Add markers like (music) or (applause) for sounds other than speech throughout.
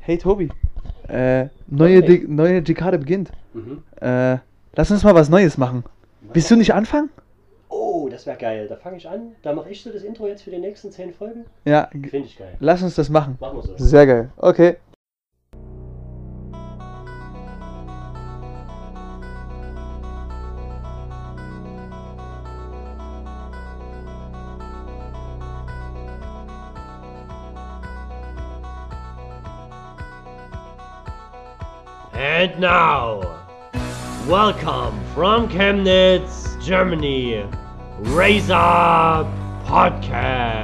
Hey Tobi, äh, neue, Okay. De neue Dekade beginnt. Mhm. Äh, lass uns mal was Neues machen. Willst du nicht anfangen? Oh, das wäre geil. Da fange ich an. Da mache ich so das Intro jetzt für die nächsten zehn Folgen. Ja, Finde ich geil. lass uns das machen. Machen wir so. Sehr geil. Okay. Now, welcome from Chemnitz, Germany, Raise Up Podcast.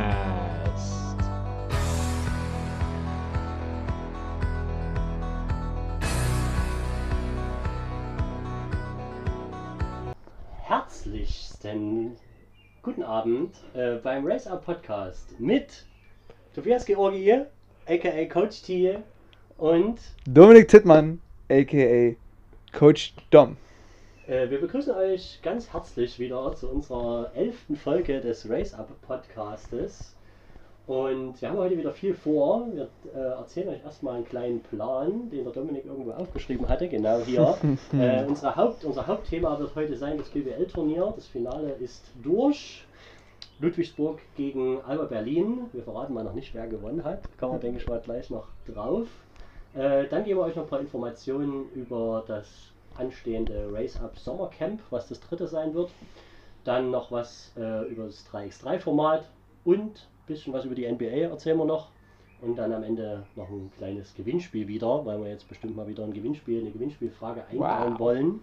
Herzlichsten guten Abend äh, beim Raise Up Podcast mit Tobias Georgi, aka Coach T und Dominik Tittmann, a.k.a. Coach Dom. Äh, wir begrüßen euch ganz herzlich wieder zu unserer elften Folge des Race Up Podcastes. Und wir haben heute wieder viel vor. Wir äh, erzählen euch erstmal einen kleinen Plan, den der Dominik irgendwo aufgeschrieben hatte. Genau hier. (laughs) äh, unsere Haupt, unser Hauptthema wird heute sein das GWL-Turnier. Das Finale ist durch. Ludwigsburg gegen Alba Berlin. Wir verraten mal noch nicht, wer gewonnen hat. Kommen wir, denke ich, mal gleich noch drauf. Äh, dann geben wir euch noch ein paar Informationen über das anstehende Race Up Sommercamp, was das dritte sein wird. Dann noch was äh, über das 3x3-Format und ein bisschen was über die NBA erzählen wir noch. Und dann am Ende noch ein kleines Gewinnspiel wieder, weil wir jetzt bestimmt mal wieder ein Gewinnspiel, eine Gewinnspielfrage einbauen Wow. wollen.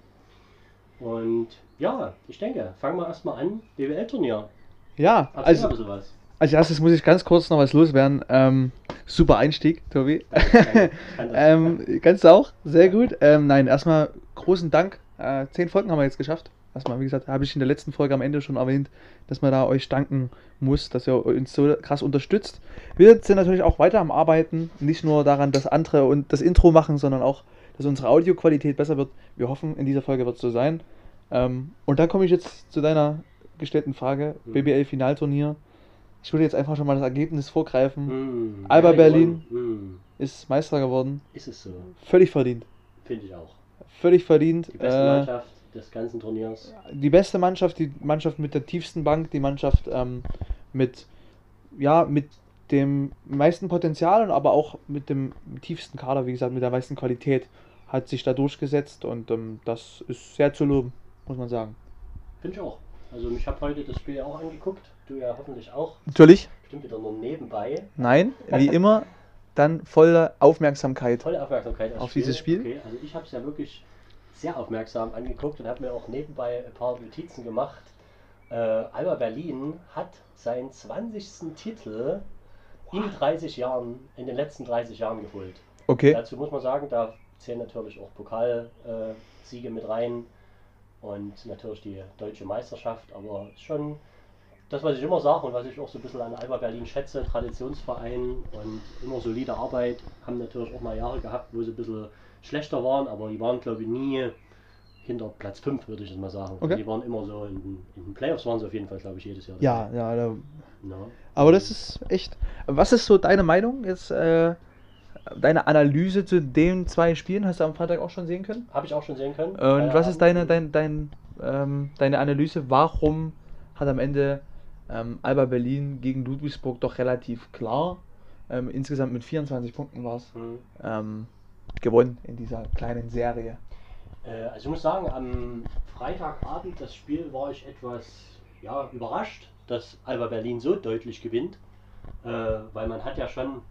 Und ja, ich denke, fangen wir erstmal an. BWL-Turnier. Ja, Erzähl also. Als erstes muss ich ganz kurz noch was loswerden. Ähm, super Einstieg, Tobi. (laughs) Ähm, kannst du auch? Sehr gut. Ähm, nein, erstmal großen Dank. Äh, zehn Folgen haben wir jetzt geschafft. Erstmal, wie gesagt, habe ich in der letzten Folge am Ende schon erwähnt, dass man da euch danken muss, dass ihr uns so krass unterstützt. Wir sind natürlich auch weiter am Arbeiten, nicht nur daran, dass andere und das Intro machen, sondern auch, dass unsere Audioqualität besser wird. Wir hoffen, in dieser Folge wird es so sein. Ähm, und dann komme ich jetzt zu deiner gestellten Frage: Mhm. BBL-Finalturnier. Ich würde jetzt einfach schon mal das Ergebnis vorgreifen. Hm, Alba Berlin. gewonnen? Ist Meister geworden. Ist es so. Völlig verdient. Finde ich auch. Völlig verdient. Die beste Äh, Mannschaft des ganzen Turniers. die beste Mannschaft, die Mannschaft mit der tiefsten Bank, die Mannschaft ähm, mit, ja, mit dem meisten Potenzial und aber auch mit dem tiefsten Kader, wie gesagt, mit der meisten Qualität, hat sich da durchgesetzt und ähm, das ist sehr zu loben, muss man sagen. Finde ich auch. Also ich habe heute das Spiel auch angeguckt. Du ja hoffentlich auch. Natürlich. Bestimmt wieder nur nebenbei. Nein, (laughs) wie immer, dann volle Aufmerksamkeit. Tolle Aufmerksamkeit Auf dieses Spiel? Okay, also ich habe es ja wirklich sehr aufmerksam angeguckt und habe mir auch nebenbei ein paar Notizen gemacht. Äh, Alba Berlin hat seinen 20. Titel in 30 Jahren, in den letzten 30 Jahren geholt. Okay. Dazu muss man sagen, da zählen natürlich auch Pokalsiege Siege mit rein und natürlich die deutsche Meisterschaft, aber schon das, was ich immer sage und was ich auch so ein bisschen an Alba Berlin schätze, Traditionsverein und immer solide Arbeit, haben natürlich auch mal Jahre gehabt, wo sie ein bisschen schlechter waren, aber die waren glaube ich nie hinter Platz 5, würde ich jetzt mal sagen. Okay. Die waren immer so in, den- in den Playoffs waren sie auf jeden Fall, glaube ich, jedes Jahr. Ja, ja, da, Ja. aber das ist echt. Was ist so deine Meinung jetzt, äh, deine Analyse zu den zwei Spielen? Hast du am Freitag auch schon sehen können? Habe ich auch schon sehen können. Und was ist deine, dein, dein, ähm, deine Analyse? Warum hat am Ende ähm, Alba Berlin gegen Ludwigsburg doch relativ klar, ähm, insgesamt mit 24 Punkten war es, Hm. ähm, gewonnen in dieser kleinen Serie? Äh, Also ich muss sagen, am Freitagabend das Spiel war ich etwas ja, überrascht, dass Alba Berlin so deutlich gewinnt. Äh, weil man hat ja schon,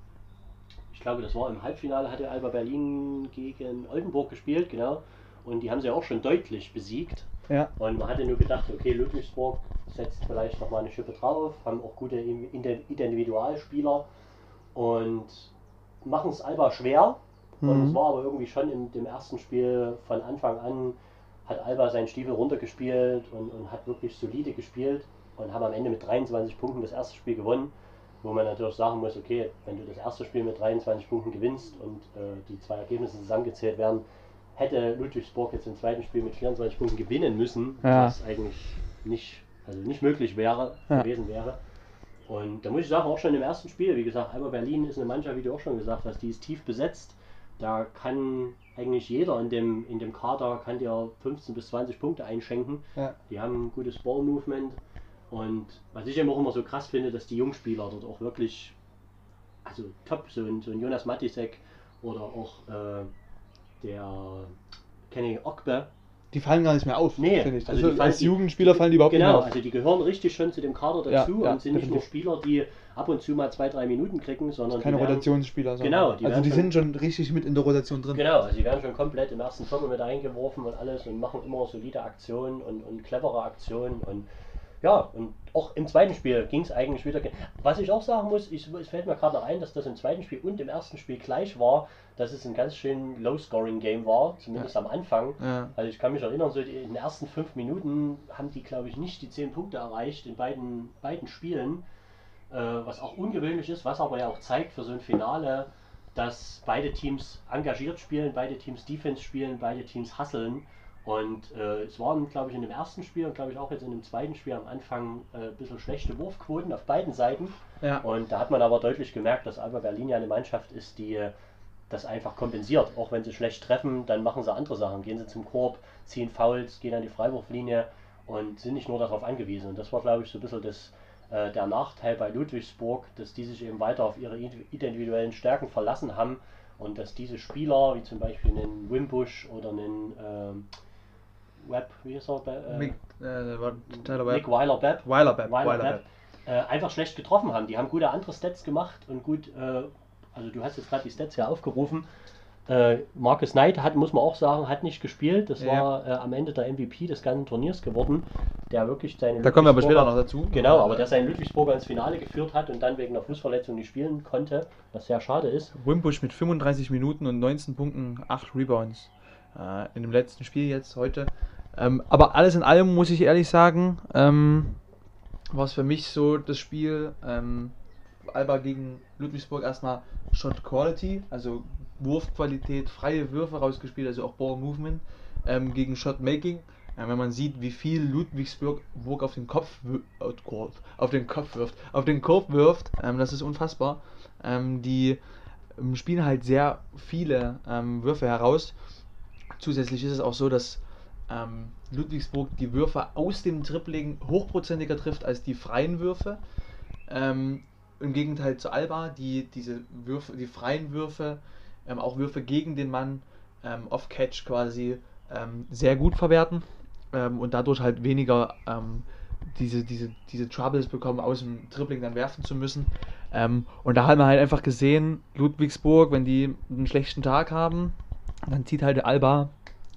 glaube, das war im Halbfinale, hatte Alba Berlin gegen Oldenburg gespielt, genau. Und die haben sie auch schon deutlich besiegt. Ja, Und man hatte nur gedacht, okay, Ludwigsburg setzt vielleicht nochmal eine Schippe drauf, haben auch gute Indi- Individualspieler und machen es Alba schwer. Und es Mhm. war aber irgendwie schon in dem ersten Spiel von Anfang an, hat Alba seinen Stiefel runtergespielt und, und hat wirklich solide gespielt und haben am Ende mit 23 Punkten das erste Spiel gewonnen. Wo man natürlich sagen muss, okay, wenn du das erste Spiel mit 23 Punkten gewinnst und äh, die zwei Ergebnisse zusammengezählt werden, hätte Ludwigsburg jetzt im zweiten Spiel mit 24 Punkten gewinnen müssen, Ja. was eigentlich nicht, also nicht möglich wäre, Ja. gewesen wäre. Und da muss ich sagen, auch schon im ersten Spiel, wie gesagt, Alba Berlin ist eine Mannschaft, wie du auch schon gesagt hast, die ist tief besetzt. Da kann eigentlich jeder in dem, in dem Kader kann dir 15 bis 20 Punkte einschenken. Ja. Die haben ein gutes Ball-Movement. Und was ich immer auch immer so krass finde, dass die Jungspieler dort auch wirklich, also top, so ein, so ein Jonas Matisek oder auch äh, der Kenny Okbe, Die fallen gar nicht mehr auf, Nee, finde ich. also Also, die als Jugendspieler fallen die überhaupt Genau, nicht mehr auf. also die gehören richtig schon zu dem Kader Ja, dazu ja, und sind nicht nur definitiv. Spieler, die ab und zu mal zwei, drei Minuten kriegen, sondern Keine die werden, Rotationsspieler. sondern- Genau, die also die schon- sind schon richtig mit in der Rotation drin. Genau, also die werden schon komplett im ersten Viertel mit eingeworfen und alles und machen immer solide Aktionen und, und clevere Aktionen und ja, und auch im zweiten Spiel ging es eigentlich wieder. Was ich auch sagen muss, ich, es fällt mir gerade noch ein, dass das im zweiten Spiel und im ersten Spiel gleich war, dass es ein ganz schön Low-Scoring-Game war, zumindest am Anfang. Ja. Also ich kann mich erinnern, so die, in den ersten fünf Minuten haben die, glaube ich, nicht die zehn Punkte erreicht in beiden, beiden Spielen, äh, was auch ungewöhnlich ist, was aber ja auch zeigt für so ein Finale, dass beide Teams engagiert spielen, beide Teams Defense spielen, beide Teams hasseln. Und äh, es waren, glaube ich, in dem ersten Spiel und glaube ich auch jetzt in dem zweiten Spiel am Anfang äh, ein bisschen schlechte Wurfquoten auf beiden Seiten. Ja. Und da hat man aber deutlich gemerkt, dass Alba Berlin ja eine Mannschaft ist, die äh, das einfach kompensiert. Auch wenn sie schlecht treffen, dann machen sie andere Sachen. Gehen sie zum Korb, ziehen Fouls, gehen an die Freiwurflinie und sind nicht nur darauf angewiesen. Und das war, glaube ich, so ein bisschen das, äh, der Nachteil bei Ludwigsburg, dass die sich eben weiter auf ihre indi- individuellen Stärken verlassen haben und dass diese Spieler, wie zum Beispiel einen Wimbush oder einen ähm, Webb, wie ist er? Äh, Mick, äh, Tyler Webb. Weiler-Bepp, Weiler Bepp. Weiler Weiler Bepp, Bepp. äh, einfach schlecht getroffen haben. Die haben gute andere Stats gemacht und gut, äh, also du hast jetzt gerade die Stats ja aufgerufen. Äh, Marcus Knight hat, muss man auch sagen, hat nicht gespielt. Das Ja. war am Ende der MVP des ganzen Turniers geworden, der wirklich seine Da kommen wir aber später noch dazu. Genau, aber der seinen Ludwigsburger ins Finale geführt hat und dann wegen einer Fußverletzung nicht spielen konnte, was sehr schade ist. Wimbush mit 35 Minuten und 19 Punkten, 8 Rebounds. Äh, in dem letzten Spiel jetzt heute. Ähm, aber alles in allem muss ich ehrlich sagen, ähm, war es für mich so das Spiel ähm, Alba gegen Ludwigsburg erstmal Shot Quality, also Wurfqualität, freie Würfe rausgespielt, also auch Ball Movement ähm, gegen Shot Making. Ja, wenn man sieht, wie viel Ludwigsburg Burg auf den Kopf oh auf den Kopf wirft, auf den Korb wirft, ähm, das ist unfassbar. Ähm, die ähm, spielen halt sehr viele ähm, Würfe heraus. Zusätzlich ist es auch so, dass ähm, Ludwigsburg die Würfe aus dem Dribbling hochprozentiger trifft als die freien Würfe. Ähm, Im Gegenteil zu Alba, die diese Würfe, die freien Würfe, ähm, auch Würfe gegen den Mann ähm, off-Catch quasi ähm, sehr gut verwerten ähm, und dadurch halt weniger diese, diese, diese Troubles bekommen, aus dem Dribbling dann werfen zu müssen. Und da haben wir halt einfach gesehen, Ludwigsburg, wenn die einen schlechten Tag haben, dann zieht halt der Alba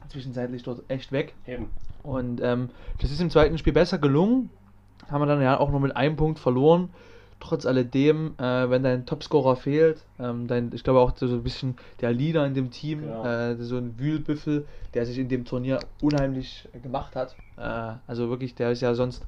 zwischenzeitlich dort echt weg. Eben. Und ähm, das ist im zweiten Spiel besser gelungen. Haben wir dann ja auch noch mit einem Punkt verloren. Trotz alledem, äh, wenn dein Topscorer fehlt, ähm, dein, ich glaube auch so ein bisschen der Leader in dem Team, Genau. äh, so ein Wühlbüffel, der sich in dem Turnier unheimlich gemacht hat. Äh, also wirklich, der ist ja sonst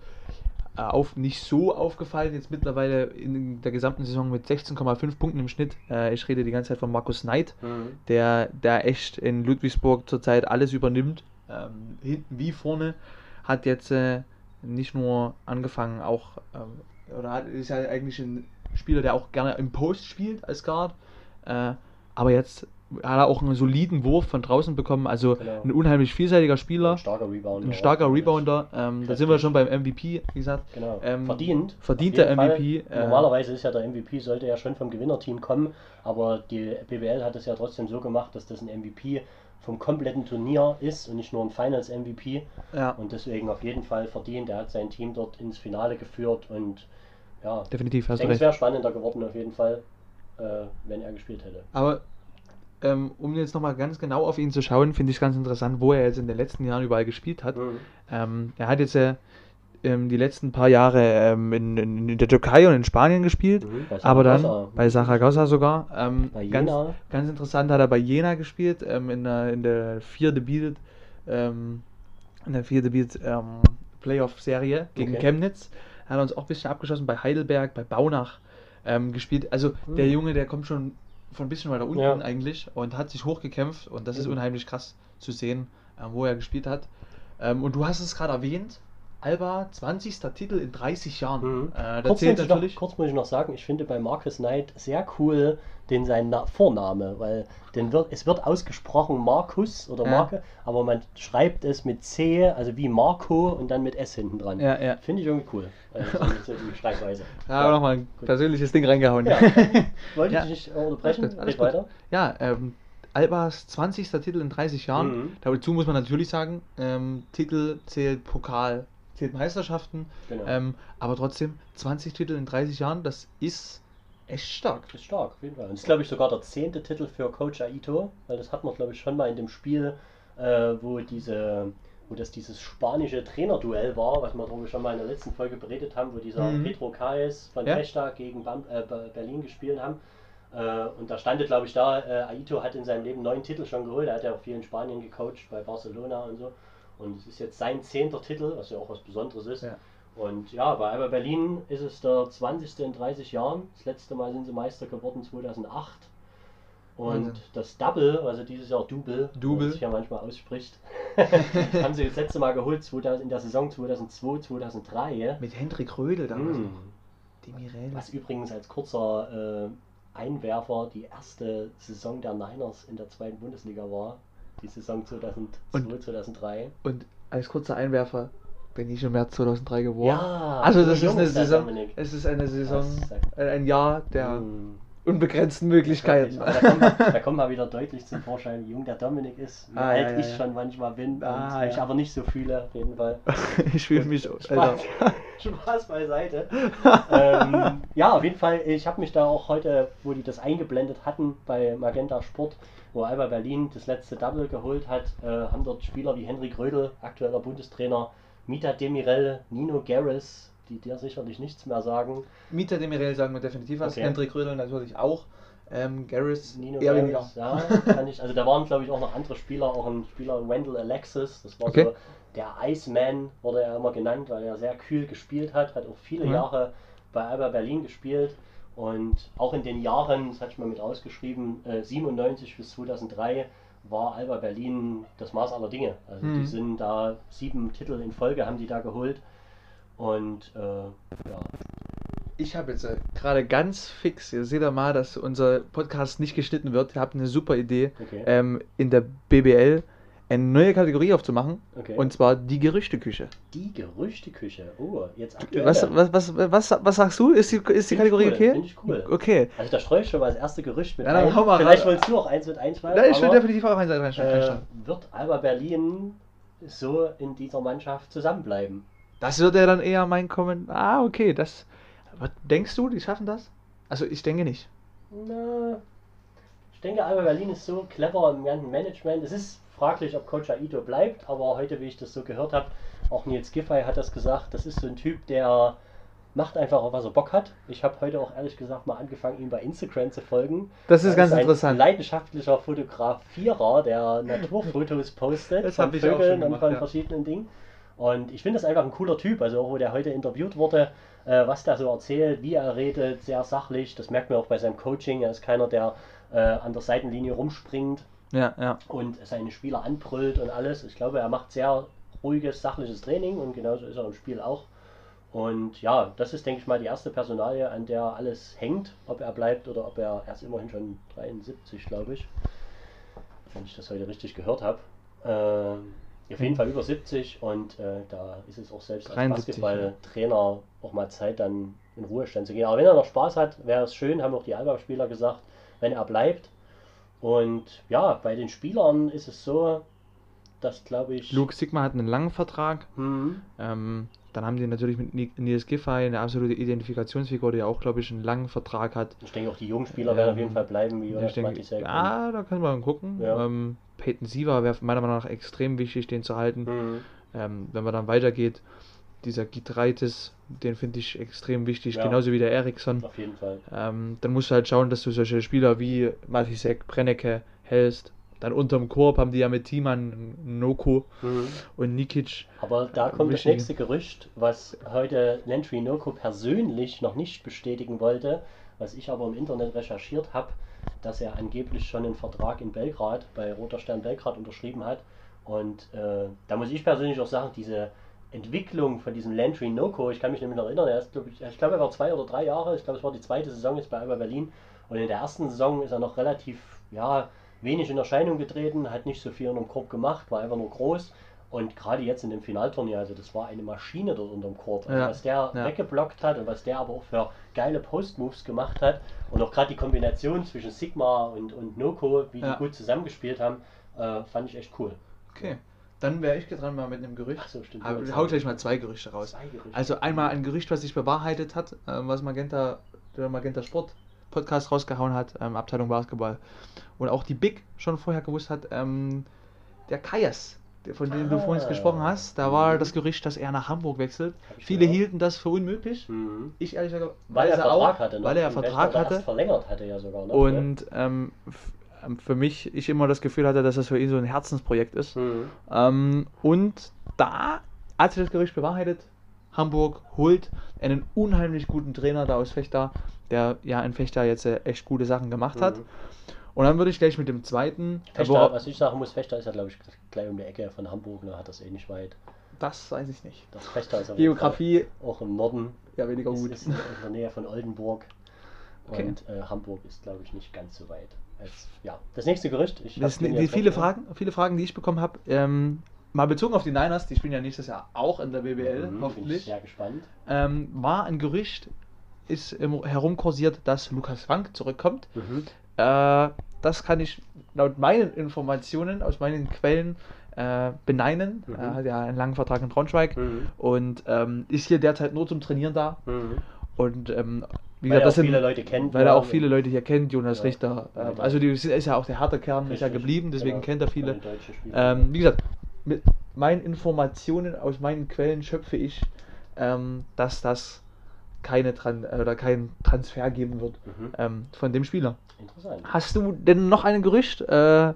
auf, nicht so aufgefallen, jetzt mittlerweile in der gesamten Saison mit 16,5 Punkten im Schnitt. Äh, ich rede die ganze Zeit von Markus Knight Mhm. der, der echt in Ludwigsburg zurzeit alles übernimmt, ähm, hinten wie vorne, hat jetzt äh, nicht nur angefangen, auch, ähm, oder hat, ist ja eigentlich ein Spieler, der auch gerne im Post spielt als Guard, äh, aber jetzt hat er auch einen soliden Wurf von draußen bekommen, also Genau. ein unheimlich vielseitiger Spieler, Ein starker Rebounder. ein starker. Rebounder, ähm, da sind wir schon beim MVP, wie gesagt. Genau. Ähm, verdient. verdienter jeden Fall. MVP, äh, Normalerweise ist ja der MVP, sollte ja schon vom Gewinnerteam kommen, aber die BWL hat es ja trotzdem so gemacht, dass das ein MVP vom kompletten Turnier ist und nicht nur ein Finals MVP. Ja, Und deswegen auf jeden Fall verdient. Er hat sein Team dort ins Finale geführt und ja, definitiv, ich hast du denke, es wäre spannender geworden auf jeden Fall, äh, wenn er gespielt hätte. Aber ähm, um jetzt nochmal ganz genau auf ihn zu schauen, finde ich ganz interessant, wo er jetzt in den letzten Jahren überall gespielt hat. Mhm. Ähm, er hat jetzt äh, ähm, die letzten paar Jahre ähm, in, in, in der Türkei und in Spanien gespielt, Mhm, aber dann bei Saragossa sogar. Ähm, Bei ganz, ganz interessant hat er bei Jena gespielt, ähm, in, der, in der vierte Beat, ähm, in der vierte Beat ähm, Playoff-Serie gegen Okay. Chemnitz. Er hat uns auch ein bisschen abgeschossen bei Heidelberg, bei Baunach gespielt. Also der Mhm. Junge, der kommt schon von ein bisschen weiter unten Ja. eigentlich und hat sich hochgekämpft und das ist Eben. unheimlich krass zu sehen, ähm, wo er gespielt hat. Ähm, und du hast es gerade erwähnt, Alba 20. Titel in 30 Jahren. Mhm. Äh, kurz, zählt muss noch, kurz muss ich noch sagen, ich finde bei Marcus Knight sehr cool den sein Na Vorname, weil den wird, es wird ausgesprochen Markus oder Ja. Marke, aber man schreibt es mit C, also wie Marco und dann mit S hinten dran. Ja, ja. Finde ich irgendwie cool. Also so, die Schreibweise. (laughs) Ja, aber nochmal ein gut. persönliches Ding reingehauen. Ja. (laughs) Wollte Ja. ich nicht unterbrechen? Alles gut, alles weiter. Ja, ähm, Albas 20. Titel in 30 Jahren. Mhm. Dazu muss man natürlich sagen, ähm, Titel zählt Pokal, zählt Meisterschaften. Genau. Ähm, aber trotzdem, 20 Titel in 30 Jahren, das ist echt stark. Ist stark, auf jeden Fall. Und das ist, glaube ich, sogar der zehnte Titel für Coach Aito, weil das hat man, glaube ich, schon mal in dem Spiel, äh, wo diese wo das dieses spanische Trainerduell war, was wir darüber schon mal in der letzten Folge beredet haben, wo dieser Mhm. Pedro Caes von Ja. Gegen Bam, äh, Be- Berlin gespielt haben. Äh, und da stand, glaube ich, da, äh, Aito hat in seinem Leben neun Titel schon geholt. Er hat ja auch viel in Spanien gecoacht, bei Barcelona und so. Und es ist jetzt sein zehnter Titel, was ja auch was Besonderes ist. Ja. Und ja, bei Alba Berlin ist es der 20. in 30 Jahren. Das letzte Mal sind sie Meister geworden 2008. Und Wahnsinn. das Double, also dieses Jahr Double, Double. wie man sich ja manchmal ausspricht, (laughs) haben sie das letzte Mal geholt 2000, in der Saison 2002, 2003. Mit Hendrik Rödel damals Mm. noch. Demirel. Was übrigens als kurzer äh, Einwerfer die erste Saison der Niners in der zweiten Bundesliga war. Die Saison 2002, Und- 2003. Und als kurzer Einwerfer bin ich im März 2003 geboren. Ja, also so das ist eine Saison, Dominik. es ist eine Saison, äh, ein Jahr der Mm. unbegrenzten Möglichkeiten. Da kommt, mal, (laughs) da kommt mal wieder deutlich zum Vorschein, wie jung der Dominik ist, wie Ah, alt ja, ich ja. schon manchmal bin Ah, und mich ja. aber nicht so fühle, auf jeden Fall. (laughs) ich fühle mich, Alter. (laughs) Spaß beiseite. (laughs) ähm, ja, auf jeden Fall, ich habe mich da auch heute, wo die das eingeblendet hatten bei Magenta Sport, wo Alba Berlin das letzte Double geholt hat, äh, haben dort Spieler wie Henrik Rödel, aktueller Bundestrainer, Mita Demirel, Nino Garris, die dir sicherlich nichts mehr sagen. Mieter Demirel sagen wir definitiv was. Okay. Hendrik Rödel natürlich auch. Ähm, Garris Nino eher Garris, ja, kann ich, also da waren glaube ich auch noch andere Spieler, auch ein Spieler Wendell Alexis, das war Okay. so der Iceman, wurde er immer genannt, weil er sehr kühl gespielt hat, hat auch viele Mhm. Jahre bei Alba Berlin gespielt und auch in den Jahren, das hatte ich mal mit ausgeschrieben, äh, 97 bis 2003 war Alba Berlin das Maß aller Dinge. Also die Mhm. sind da sieben Titel in Folge haben die da geholt und äh, ja, Ich habe jetzt äh, gerade ganz fix, ihr seht ja mal, dass unser Podcast nicht geschnitten wird. Ihr habt eine super Idee, okay. ähm, in der BBL eine neue Kategorie aufzumachen. okay. Und zwar die Gerüchteküche. die Gerüchteküche. Oh, jetzt aktuell. Was, was, was, was, was sagst du? Ist die, ist die Find Kategorie cool, okay? find ich cool. Okay. Also da streue ich schon mal das erste Gerücht mit Ja, ein. mal Vielleicht wolltest du auch eins mit einschreiben. Nein, ich will definitiv auch eins reinschreiben. äh, wird Alba Berlin so in dieser Mannschaft zusammenbleiben? Das wird ja dann eher mein Kommen. Ah, okay, das. Was denkst du, die schaffen das? Also ich denke nicht. Na, ich denke, Alba Berlin ist so clever im ganzen Management. Es ist fraglich, ob Coach Aito bleibt, aber heute, wie ich das so gehört habe, auch Nils Giffey hat das gesagt, das ist so ein Typ, der macht einfach, was er Bock hat. Ich habe heute auch ehrlich gesagt mal angefangen, ihm bei Instagram zu folgen. Das ist Er ganz ein interessant. leidenschaftlicher Fotografierer, der Naturfotos postet Das von Vögeln und gemacht, von ja. verschiedenen Dingen. Und ich finde das einfach ein cooler Typ, also auch wo der heute interviewt wurde, äh, was der so erzählt, wie er redet, sehr sachlich. Das merkt man auch bei seinem Coaching. Er ist keiner, der äh, an der Seitenlinie rumspringt Ja, ja. und seine Spieler anbrüllt und alles. Ich glaube, er macht sehr ruhiges, sachliches Training und genauso ist er im Spiel auch. Und ja, das ist, denke ich mal, die erste Personalie, an der alles hängt, ob er bleibt oder ob er, er ist immerhin schon 73, glaube ich, wenn ich das heute richtig gehört habe. Ähm, auf jeden Fall über 70 und äh, da ist es auch selbst als 73, Basketballtrainer auch mal Zeit, dann in Ruhestand zu gehen. Aber wenn er noch Spaß hat, wäre es schön, haben auch die Alba-Spieler gesagt, wenn er bleibt. Und ja, bei den Spielern ist es so, dass glaube ich. Luke Sigma hat einen langen Vertrag. Hm, Ähm, dann haben die natürlich mit Ni- Nils Giffey eine absolute Identifikationsfigur, die auch, glaube ich, einen langen Vertrag hat. ich denke auch die jungen Spieler werden auf jeden Ähm, Fall bleiben, wie Jonas Matisek. ja, da können wir mal gucken. Ja. Ähm, Peyton Siever wäre meiner Meinung nach extrem wichtig, den zu halten. Hm, Ähm, wenn man dann weitergeht, dieser Gitreitis, den finde ich extrem wichtig, Ja. genauso wie der Eriksson. auf jeden Fall. Ähm, dann musst du halt schauen, dass du solche Spieler wie Matisek, Brennecke hältst. Dann unterm Korb haben die ja mit Timan, Noku Hm. und Nikic. Aber da Äh, kommt das nächste Gerücht, was heute Lentry Noko persönlich noch nicht bestätigen wollte, was ich aber im Internet recherchiert habe, dass er angeblich schon einen Vertrag in Belgrad bei Roter Stern Belgrad unterschrieben hat. Und äh, da muss ich persönlich auch sagen, diese Entwicklung von diesem Landry Noko, ich kann mich nämlich noch erinnern, er ist, glaub ich, ich glaube, er war zwei oder drei Jahre, ich glaube, es war die zweite Saison jetzt bei Alba Berlin und in der ersten Saison ist er noch relativ, ja, wenig in Erscheinung getreten, hat nicht so viel unterm Korb gemacht, war einfach nur groß und gerade jetzt in dem Finalturnier, also das war eine Maschine dort unterm Korb. Also Ja, was der ja. weggeblockt hat und was der aber auch für geile Post-Moves gemacht hat und auch gerade die Kombination zwischen Sigma und, und Noko, wie Ja. die gut zusammengespielt haben, äh, fand ich echt cool. Okay. Dann wäre ich dran mal mit einem Gerücht. Ach so, stimmt. Aber ich hau gleich mal zwei Gerüchte raus. Zwei Gerüchte. Also einmal ein Gerücht, was sich bewahrheitet hat, ähm, was Magenta, der Magenta Sport Podcast rausgehauen hat, ähm, Abteilung Basketball. Und auch die Big schon vorher gewusst hat, ähm, der Kajas, von dem du vorhin Ah. gesprochen hast, da war Mhm. das Gerücht, dass er nach Hamburg wechselt. Viele gehört. hielten das für unmöglich. Mhm. Ich ehrlich gesagt, Weil er Vertrag auch, hatte. noch. Weil er Vertrag hatte. Verlängert hatte ja sogar. Ne? Und ähm, für mich, ich immer das Gefühl hatte, dass das für ihn so ein Herzensprojekt ist. Mhm. Ähm, und da hat sich das Gerücht bewahrheitet. Hamburg holt einen unheimlich guten Trainer da aus Fechter, der ja in Fechter jetzt äh, echt gute Sachen gemacht hat. Mhm. Und dann würde ich gleich mit dem zweiten. Fechter, was ich sagen muss, Fechter ist ja glaube ich gleich um die Ecke von Hamburg, ne, hat das eh nicht weit. das weiß ich nicht. Das Fechter ist Geografie, Fall auch im Norden, ja, weniger ist, gut. ist in der Nähe von Oldenburg. Okay. Und äh, Hamburg ist glaube ich nicht ganz so weit. Als, ja, das nächste Gerücht. Das, mir die viele Fragen, viele Fragen, die ich bekommen habe, ähm, mal bezogen auf die Niners, die spielen ja nächstes Jahr auch in der BBL, Mhm, hoffentlich. sehr gespannt. Ähm, war ein Gerücht, ist herumkursiert, dass Lukas Wank zurückkommt. Mhm. Äh, das kann ich laut meinen Informationen aus meinen Quellen äh, beneinen. Mhm. Er hat ja einen langen Vertrag in Braunschweig Mhm. und ähm, ist hier derzeit nur zum Trainieren da. Mhm. Und ähm, wie Weil er auch sind- viele Leute kennt, Weil er auch viele Leute hier kennt, Jonas Ja. Richter. Ähm, also die ist ja auch der harte Kern, ist ja Richtig, geblieben, deswegen genau, kennt er viele. Ähm, wie gesagt, mit meinen Informationen aus meinen Quellen schöpfe ich, ähm, dass das keine Tran äh, oder keinen Transfer geben wird Mhm. ähm, von dem Spieler. Interessant. Hast du denn noch ein Gerücht? Äh,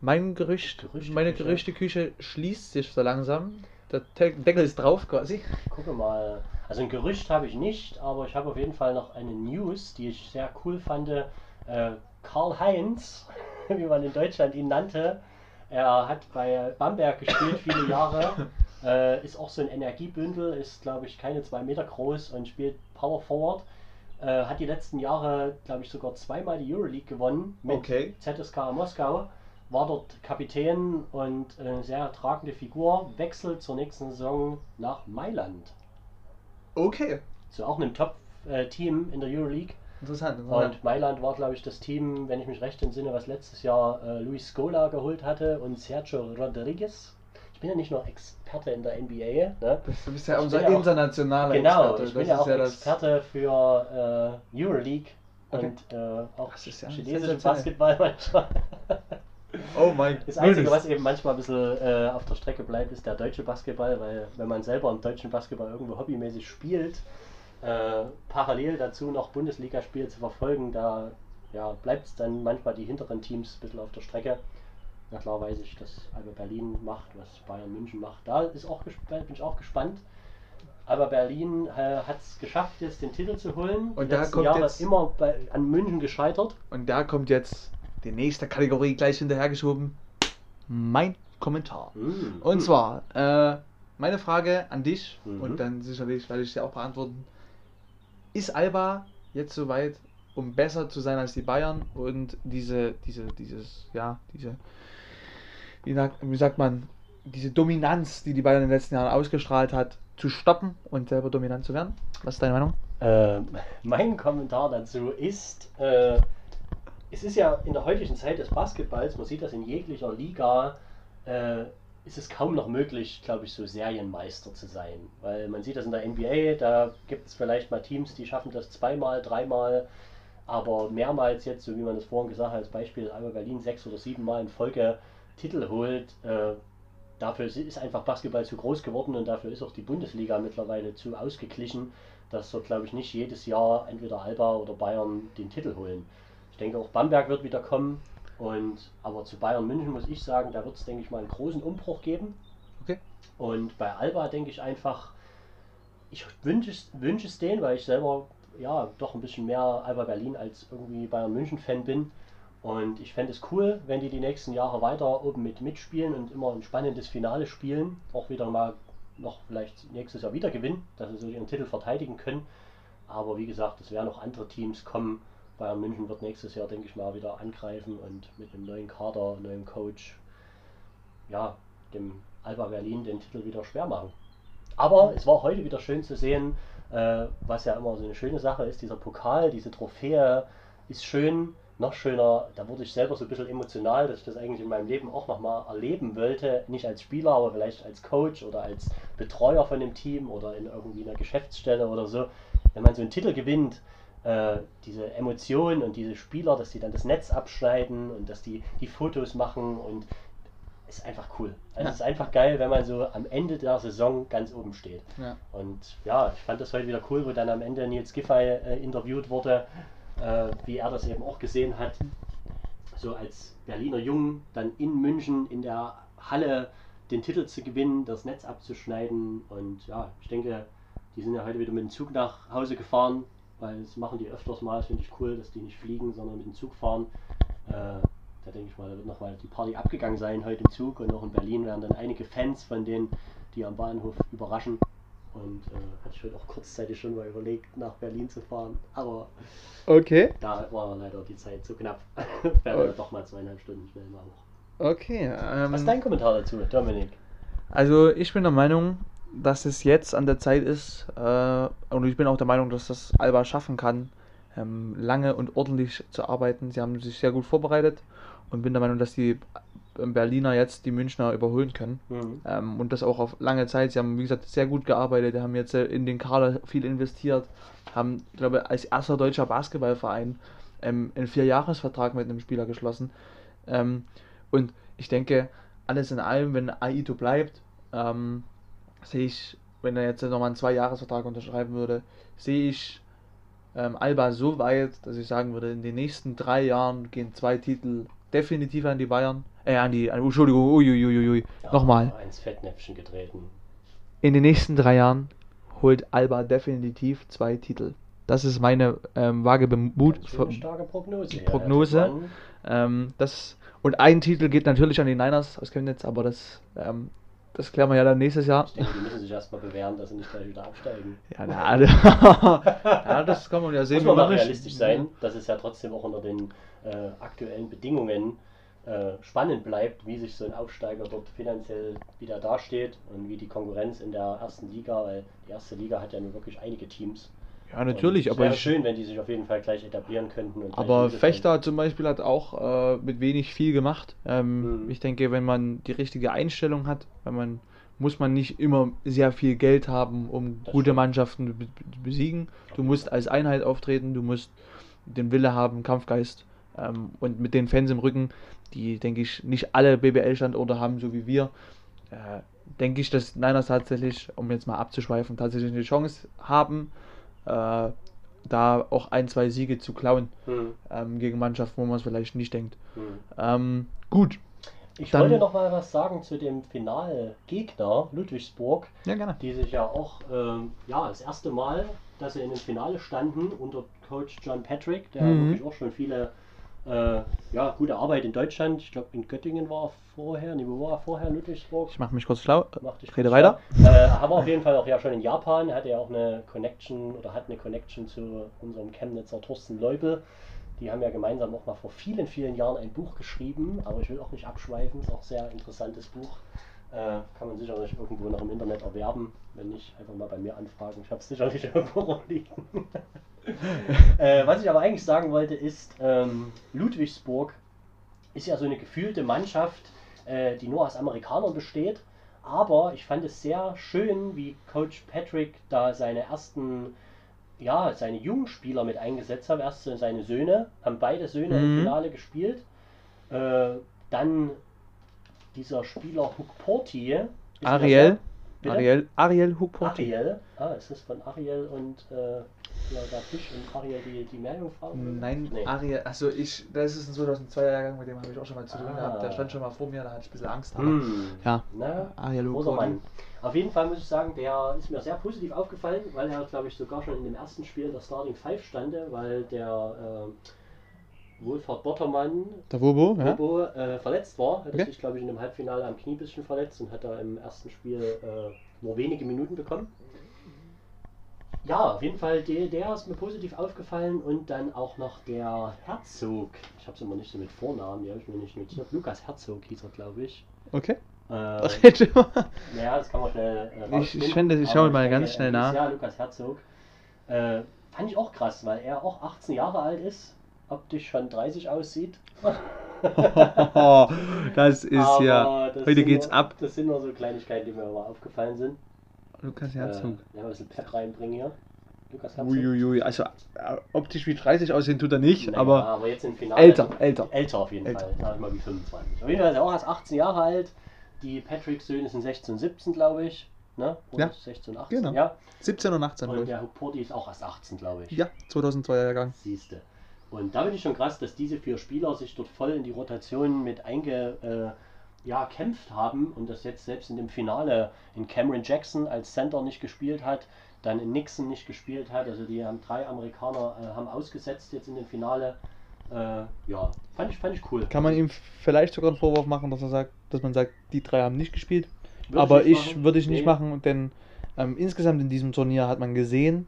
mein Gerücht, Gerüchteküche. meine Gerüchteküche schließt sich so langsam. Der Deckel ist drauf quasi. Gucke mal. Also ein Gerücht habe ich nicht, aber ich habe auf jeden Fall noch eine News, die ich sehr cool fand. Äh, Karl Heinz, (laughs) wie man in Deutschland ihn nannte, er hat bei Bamberg gespielt viele Jahre, äh, ist auch so ein Energiebündel, ist glaube ich keine zwei Meter groß und spielt Power Forward. Äh, hat die letzten Jahre, glaube ich, sogar zweimal die Euroleague gewonnen mit Okay. ZSK Moskau. War dort Kapitän und eine sehr tragende Figur. Wechselt zur nächsten Saison nach Mailand. Okay. Zu auch einem Top-Team in der Euroleague. Interessant. interessant. Und Mailand war, glaube ich, das Team, wenn ich mich recht entsinne, was letztes Jahr äh, Luis Scola geholt hatte und Sergio Rodriguez. Ich bin ja nicht nur Experte in der NBA. Ne? du bist ja ich unser auch- internationaler Genau, Experte. ich bin ja auch ja Experte für äh, Euroleague Okay. und äh, auch chinesischen sensationell. Basketball manchmal. (laughs) Oh mein Das Einzige, was eben manchmal ein bisschen äh, auf der Strecke bleibt, ist der deutsche Basketball, weil wenn man selber im deutschen Basketball irgendwo hobbymäßig spielt, äh, parallel dazu noch Bundesligaspiele zu verfolgen, da ja, bleibt es dann manchmal die hinteren Teams ein bisschen auf der Strecke. Na klar weiß ich, dass Alba Berlin macht, was Bayern München macht. Da ist auch bin ich auch gespannt. Aber Berlin äh, hat es geschafft, jetzt den Titel zu holen. Und da kommt Jahre jetzt- immer bei, an München gescheitert. Und da kommt jetzt die nächste Kategorie gleich hinterhergeschoben. Mein Kommentar. Mm. Und zwar, äh, meine Frage an dich, Mhm. und dann sicherlich werde ich sie auch beantworten. Ist Alba jetzt soweit, um besser zu sein als die Bayern und diese, diese, dieses, ja, diese, wie wie sagt man, diese Dominanz, die die Bayern in den letzten Jahren ausgestrahlt hat, zu stoppen und selber dominant zu werden? Was ist deine Meinung? Äh, mein Kommentar dazu ist, äh, es ist ja in der heutigen Zeit des Basketballs, man sieht das in jeglicher Liga, äh, ist es kaum noch möglich, glaube ich, so Serienmeister zu sein. Weil man sieht das in der NBA, da gibt es vielleicht mal Teams, die schaffen das zweimal, dreimal, aber mehrmals jetzt, so wie man das vorhin gesagt hat, als Beispiel Alba Berlin sechs oder sieben Mal in Folge Titel holt. Äh, dafür ist einfach Basketball zu groß geworden und dafür ist auch die Bundesliga mittlerweile zu ausgeglichen, dass dort, glaube ich, nicht jedes Jahr entweder Alba oder Bayern den Titel holen. Ich denke auch Bamberg wird wieder kommen. Und aber zu Bayern München muss ich sagen, da wird es, denke ich, mal einen großen Umbruch geben. Okay. Und bei Alba denke ich einfach, ich wünsche es, wünsche es denen, weil ich selber ja doch ein bisschen mehr Alba Berlin als irgendwie Bayern München Fan bin. Und ich fände es cool, wenn die die nächsten Jahre weiter oben mit mitspielen und immer ein spannendes Finale spielen. Auch wieder mal noch vielleicht nächstes Jahr wieder gewinnen, dass sie so ihren Titel verteidigen können. Aber wie gesagt, es werden noch andere Teams kommen. Bayern München wird nächstes Jahr, denke ich mal, wieder angreifen und mit einem neuen Kader, neuem Coach, ja, dem Alba Berlin den Titel wieder schwer machen. Aber es war heute wieder schön zu sehen, äh, was ja immer so eine schöne Sache ist, dieser Pokal, diese Trophäe ist schön, noch schöner, da wurde ich selber so ein bisschen emotional, dass ich das eigentlich in meinem Leben auch nochmal erleben wollte, nicht als Spieler, aber vielleicht als Coach oder als Betreuer von dem Team oder in irgendwie einer Geschäftsstelle oder so. Wenn man so einen Titel gewinnt, äh, diese Emotionen und diese Spieler, dass die dann das Netz abschneiden und dass die die Fotos machen und ist einfach cool. Also ja. es ist einfach geil, wenn man so am Ende der Saison ganz oben steht. Ja. Und ja, ich fand das heute wieder cool, wo dann am Ende Nils Giffey äh, interviewt wurde, äh, wie er das eben auch gesehen hat. So als Berliner Jungen dann in München in der Halle den Titel zu gewinnen, das Netz abzuschneiden. Und ja, ich denke, die sind ja heute wieder mit dem Zug nach Hause gefahren, weil das machen die öfters mal. Finde ich cool, dass die nicht fliegen, sondern mit dem Zug fahren. Äh, da denke ich mal, da wird nochmal die Party abgegangen sein heute im Zug und auch in Berlin werden dann einige Fans von denen, die am Bahnhof überraschen. Und äh, hatte ich heute auch kurzzeitig schon mal überlegt, nach Berlin zu fahren. Aber okay. da war leider die Zeit zu knapp. (laughs) Werden wir doch mal zweieinhalb Stunden schnell machen. Okay. Ähm, Was ist dein Kommentar dazu, Dominik? Also ich bin der Meinung, dass es jetzt an der Zeit ist, äh, und ich bin auch der Meinung, dass das Alba schaffen kann, ähm, lange und ordentlich zu arbeiten. Sie haben sich sehr gut vorbereitet und bin der Meinung, dass die Berliner jetzt die Münchner überholen können. Mhm. Ähm, und das auch auf lange Zeit. Sie haben, wie gesagt, sehr gut gearbeitet, haben jetzt äh, in den Kader viel investiert, haben, glaube ich, als erster deutscher Basketballverein ähm, einen Vierjahresvertrag mit einem Spieler geschlossen. Ähm, und ich denke, alles in allem, wenn Aito bleibt, ähm, sehe ich, wenn er jetzt nochmal einen Zweijahresvertrag unterschreiben würde, sehe ich ähm, Alba so weit, dass ich sagen würde, in den nächsten drei Jahren gehen zwei Titel definitiv an die Bayern. Äh, an die, an, Entschuldigung, uiuiuiui. Ja, Nochmal. Ins Fettnäpfchen getreten. In den nächsten drei Jahren holt Alba definitiv zwei Titel. Das ist meine ähm, vage Bemut. starke Prognose. Prognose. Ja, ähm, das, und ein Titel geht natürlich an die Niners aus Chemnitz, aber das, ähm, das klären wir ja dann nächstes Jahr. Ich denke, die müssen sich erstmal bewähren, dass sie nicht gleich wieder absteigen. Ja, na, (laughs) ja das kann man ja sehen. Muss man realistisch sein, dass es ja trotzdem auch unter den äh, aktuellen Bedingungen äh, spannend bleibt, wie sich so ein Aufsteiger dort finanziell wieder dasteht und wie die Konkurrenz in der ersten Liga, weil die erste Liga hat ja nun wirklich einige Teams. Ja, natürlich, aber. Es wäre schön, wenn die sich auf jeden Fall gleich etablieren könnten. aber Fechter zum Beispiel hat auch äh, mit wenig viel gemacht. Ähm, mhm. Ich denke, wenn man die richtige Einstellung hat, wenn man muss man nicht immer sehr viel Geld haben, um das gute stimmt. Mannschaften zu besiegen. Du musst als Einheit auftreten, du musst den Wille haben, Kampfgeist ähm, und mit den Fans im Rücken, die, denke ich, nicht alle BBL-Standorte haben, so wie wir, äh, denke ich, dass Niners tatsächlich, um jetzt mal abzuschweifen, tatsächlich eine Chance haben, äh, da auch ein, zwei Siege zu klauen mhm. ähm, gegen Mannschaften, wo man es vielleicht nicht denkt. Mhm. Ähm, gut. Ich Dann, wollte noch mal was sagen zu dem Finalgegner Ludwigsburg, ja, die sich ja auch ähm, ja, das erste Mal, dass sie in dem Finale standen unter Coach John Patrick, der mhm. wirklich auch schon viele äh, ja, gute Arbeit in Deutschland. Ich glaube, in Göttingen war er vorher. Nee, wo war er vorher? Ludwigsburg. Ich mache mich kurz schlau. Mach dich Rede weiter. Äh, haben wir auf jeden Fall auch ja schon in Japan. Hat er auch eine Connection oder hat eine Connection zu unserem Chemnitzer Thorsten Leubel. Die haben ja gemeinsam auch mal vor vielen, vielen Jahren ein Buch geschrieben, aber ich will auch nicht abschweifen. Ist auch ein sehr interessantes Buch. Äh, kann man sicherlich irgendwo noch im Internet erwerben. Wenn nicht, einfach mal bei mir anfragen. Ich habe es sicherlich (laughs) irgendwo rumliegen. (laughs) äh, was ich aber eigentlich sagen wollte, ist, ähm, Ludwigsburg ist ja so eine gefühlte Mannschaft, äh, die nur aus Amerikanern besteht. Aber ich fand es sehr schön, wie Coach Patrick da seine ersten, ja, seine jungen Spieler mit eingesetzt hat. Erst seine Söhne, haben beide Söhne mhm. im Finale gespielt. Äh, dann dieser Spieler Hook Porti. Ariel. Ariel, Ariel Hukporti. Ariel, ah, ist das von Ariel und äh, ja, Fisch und Ariel die, die Meerjungfrau? Nein, nee. Ariel, also ich, das ist ein 2002er Jahrgang, mit dem habe ich auch schon mal zu tun ah. gehabt. Der stand schon mal vor mir, da hatte ich ein bisschen Angst. Hm. Ja, Na, Ariel Hukporti. Auf jeden Fall muss ich sagen, der ist mir sehr positiv aufgefallen, weil er, glaube ich, sogar schon in dem ersten Spiel der Starting Five stande, weil der äh, Wohlfahrt Bottermann, Der Wobo, ja? Bobo, äh, verletzt war. Hat Okay. sich, glaube ich, in dem Halbfinale am Knie ein bisschen verletzt und hat da im ersten Spiel äh, nur wenige Minuten bekommen. Ja, auf jeden Fall, der, der ist mir positiv aufgefallen und dann auch noch der Herzog. Ich habe es immer nicht so mit Vornamen, die habe ich mir nicht notiert. Lukas Herzog hieß er, glaube ich. Okay. Äh, Red mal. ja, das kann man schnell. Äh, Ich- ich finde, ich schaue mal ganz schnell nach. Ja, Lukas Herzog. Äh, fand ich auch krass, weil er auch 18 Jahre alt ist, optisch schon 30 aussieht. (laughs) das ist Aber ja. das Heute geht's nur, ab. Das sind nur so Kleinigkeiten, die mir aber aufgefallen sind. Lukas Äh, Herzog. ja, ein bisschen Pep reinbringen hier. Lukas Herzog. Uiuiui, also äh, optisch wie 30 aussehen tut er nicht, Naja, aber aber jetzt im Finale. älter, älter. Älter auf jeden Älter. Fall. Sag ich mal wie 25. Auf jeden Fall ist er auch erst 18 Jahre alt. Die Patrick-Söhne sind 16 und 17, glaube ich. Ne? Ja. 16 und 18. Genau. Ja. 17 und 18, Und der Porti ist auch erst 18, glaube ich. ich. Ja, 2002er Jahrgang. Siehste. Und da finde ich schon krass, dass diese vier Spieler sich dort voll in die Rotation mit einge, äh, ja, kämpft haben und das jetzt selbst in dem Finale in Cameron Jackson als Center nicht gespielt hat, dann in Nixon nicht gespielt hat. Also die haben drei Amerikaner äh, haben ausgesetzt jetzt in dem Finale. Äh, ja, fand ich, fand ich cool. Kann man ihm vielleicht sogar einen Vorwurf machen, dass er sagt, dass man sagt, die drei haben nicht gespielt. Würde aber nicht ich machen. würde ich nicht Nee. machen, denn ähm, insgesamt in diesem Turnier hat man gesehen,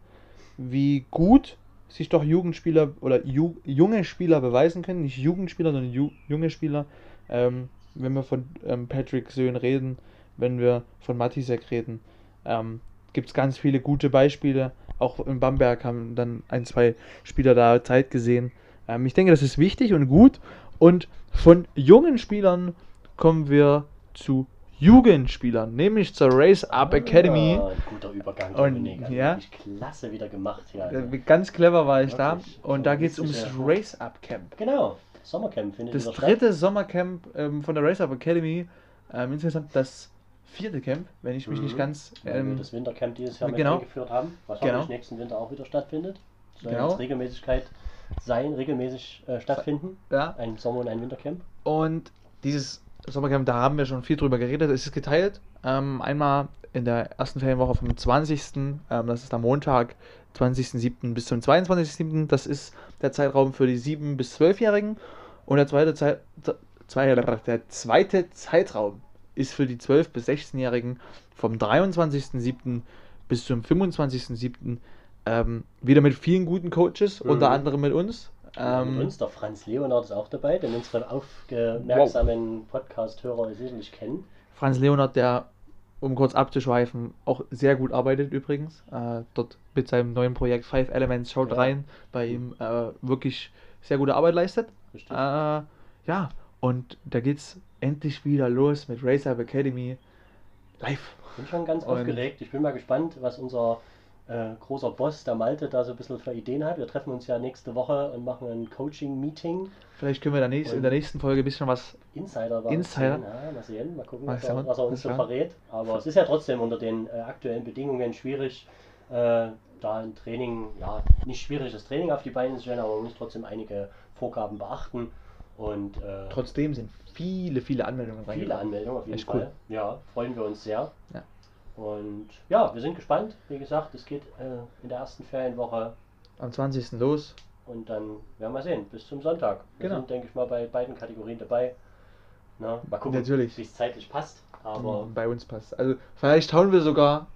wie gut sich doch Jugendspieler oder ju junge Spieler beweisen können. Nicht Jugendspieler, sondern ju junge Spieler. Ähm, wenn wir von ähm, Patrick Söhn reden, wenn wir von Matisek reden, ähm, gibt es ganz viele gute Beispiele. Auch in Bamberg haben dann ein, zwei Spieler da Zeit gesehen. Ähm, ich denke, das ist wichtig und gut. Und von jungen Spielern kommen wir zu Jugendspielern, nämlich zur Race Up Academy. Ah, ein guter Übergang, Und, Dominik. Also ja. Klasse wieder gemacht hier. Also. Äh, Ganz clever war ich da. Wirklich. Und da geht es ums Race Up Camp. Genau, Sommercamp findet Das dritte Sommercamp ähm, von der Race Up Academy. Ähm, insgesamt das vierte Camp, wenn ich mich Mhm. nicht ganz. Ähm, das Wintercamp dieses Jahr genau. eingeführt haben, was Genau. nächsten Winter auch wieder stattfindet. Soll Genau. jetzt Regelmäßigkeit sein, regelmäßig äh, stattfinden. ja. Ein Sommer- und ein Wintercamp. Und dieses Sommercamp, da haben wir schon viel drüber geredet. Es ist geteilt. Ähm, einmal in der ersten Ferienwoche vom 20. Ähm, das ist am Montag, 20.07. bis zum 22.07. Das ist der Zeitraum für die 7- bis 12-Jährigen. Und der zweite, Zeit, zwei, der zweite Zeitraum ist für die 12- bis 16-Jährigen vom 23.07. bis zum 25.07. Ähm, wieder mit vielen guten Coaches, Mhm. unter anderem mit uns. Uns, der Franz Leonard ist auch dabei, den unsere aufmerksamen Podcast-Hörer sicherlich kennen. Franz Leonard, der, um kurz abzuschweifen, auch sehr gut arbeitet übrigens. Äh, dort mit seinem neuen Projekt Five Elements, schaut Ja. rein, bei ihm äh, wirklich sehr gute Arbeit leistet. Äh, ja, und da geht's endlich wieder los mit Race Up Academy live. bin schon ganz Und- aufgeregt. Ich bin mal gespannt, was unser äh, großer Boss, der Malte, da so ein bisschen für Ideen hat. Wir treffen uns ja nächste Woche und machen ein Coaching-Meeting. Vielleicht können wir da nächst, in der nächsten Folge ein bisschen was. Insider war Insider. Ja, mal sehen, mal gucken, Mal was, er, was er uns so verrät. Aber es ist ja trotzdem unter den äh, aktuellen Bedingungen schwierig, äh, da ein Training, ja, nicht schwieriges Training auf die Beine zu stellen, aber man muss trotzdem einige Vorgaben beachten. Und äh, Trotzdem sind viele, viele Anmeldungen viele reingekommen. Anmeldungen auf jeden Echt Fall. cool. Ja, freuen wir uns sehr. Ja. Und ja, wir sind gespannt. Wie gesagt, es geht äh, in der ersten Ferienwoche Am 20. los. und dann werden wir sehen, bis zum Sonntag. Wir Genau. sind, denke ich mal, bei beiden Kategorien dabei. Na, mal gucken, Natürlich. wie es zeitlich passt. Aber bei uns passt. Also vielleicht hauen wir sogar.